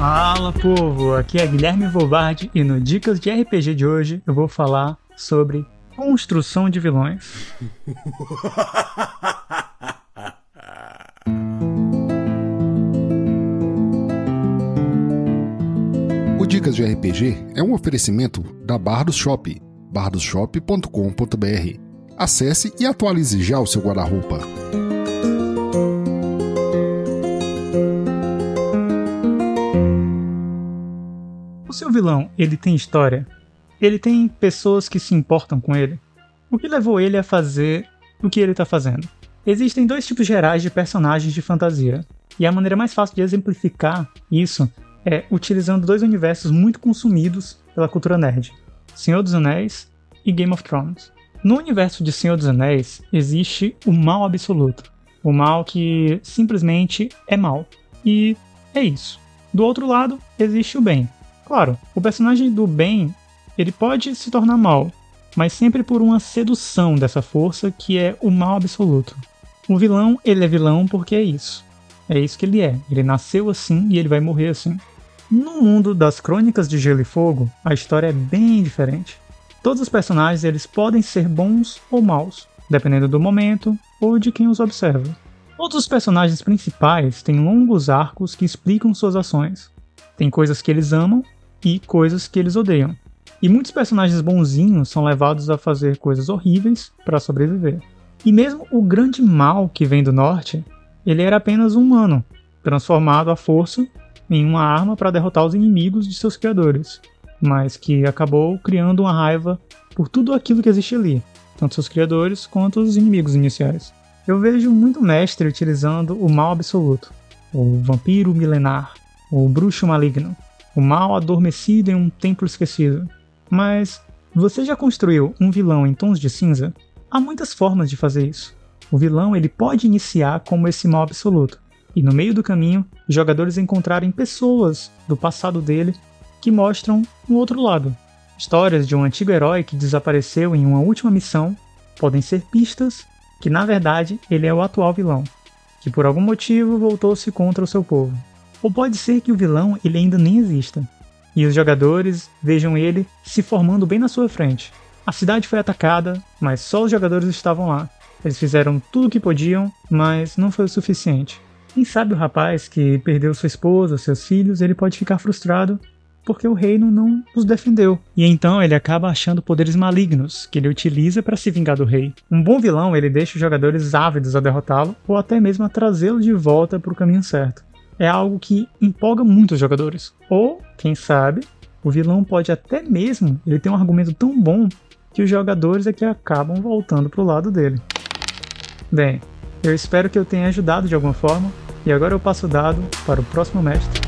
Fala povo, aqui é Guilherme Vovardi e no Dicas de RPG de hoje eu vou falar sobre construção de vilões. O Dicas de RPG é um oferecimento da Bardos Shop, bardosshop.com.br. Acesse e atualize já o seu guarda-roupa. O seu vilão, ele tem história? Ele tem pessoas que se importam com ele? O que levou ele a fazer o que ele está fazendo? Existem dois tipos gerais de personagens de fantasia, e a maneira mais fácil de exemplificar isso é utilizando dois universos muito consumidos pela cultura nerd: Senhor dos Anéis e Game of Thrones. No universo de Senhor dos Anéis existe o mal absoluto, o mal que simplesmente é mal. E é isso. Do outro lado existe o bem. Claro, o personagem do bem ele pode se tornar mal, mas sempre por uma sedução dessa força que é o mal absoluto. O vilão, ele é vilão porque é isso. É isso que ele é. Ele nasceu assim e ele vai morrer assim. No mundo das Crônicas de Gelo e Fogo, a história é bem diferente. Todos os personagens eles podem ser bons ou maus, dependendo do momento ou de quem os observa. Todos os personagens principais têm longos arcos que explicam suas ações. Tem coisas que eles amam e coisas que eles odeiam. E muitos personagens bonzinhos são levados a fazer coisas horríveis para sobreviver. E mesmo o grande mal que vem do norte, ele era apenas um humano, transformado à força em uma arma para derrotar os inimigos de seus criadores, mas que acabou criando uma raiva por tudo aquilo que existe ali, tanto seus criadores quanto os inimigos iniciais. Eu vejo muito mestre utilizando o mal absoluto, o vampiro milenar, o bruxo maligno, o mal adormecido em um templo esquecido. Mas você já construiu um vilão em tons de cinza? Há muitas formas de fazer isso. O vilão ele pode iniciar como esse mal absoluto, e no meio do caminho, os jogadores encontrarem pessoas do passado dele que mostram um outro lado. Histórias de um antigo herói que desapareceu em uma última missão podem ser pistas que na verdade ele é o atual vilão, que por algum motivo voltou-se contra o seu povo. Ou pode ser que o vilão ele ainda nem exista, e os jogadores vejam ele se formando bem na sua frente. A cidade foi atacada, mas só os jogadores estavam lá. Eles fizeram tudo o que podiam, mas não foi o suficiente. Quem sabe o rapaz que perdeu sua esposa, seus filhos, ele pode ficar frustrado porque o reino não os defendeu. E então ele acaba achando poderes malignos que ele utiliza para se vingar do rei. Um bom vilão ele deixa os jogadores ávidos a derrotá-lo ou até mesmo a trazê-lo de volta para o caminho certo é algo que empolga muito os jogadores. Ou, quem sabe, o vilão pode até mesmo ele ter um argumento tão bom que os jogadores é que acabam voltando para o lado dele. Bem, eu espero que eu tenha ajudado de alguma forma e agora eu passo o dado para o próximo mestre.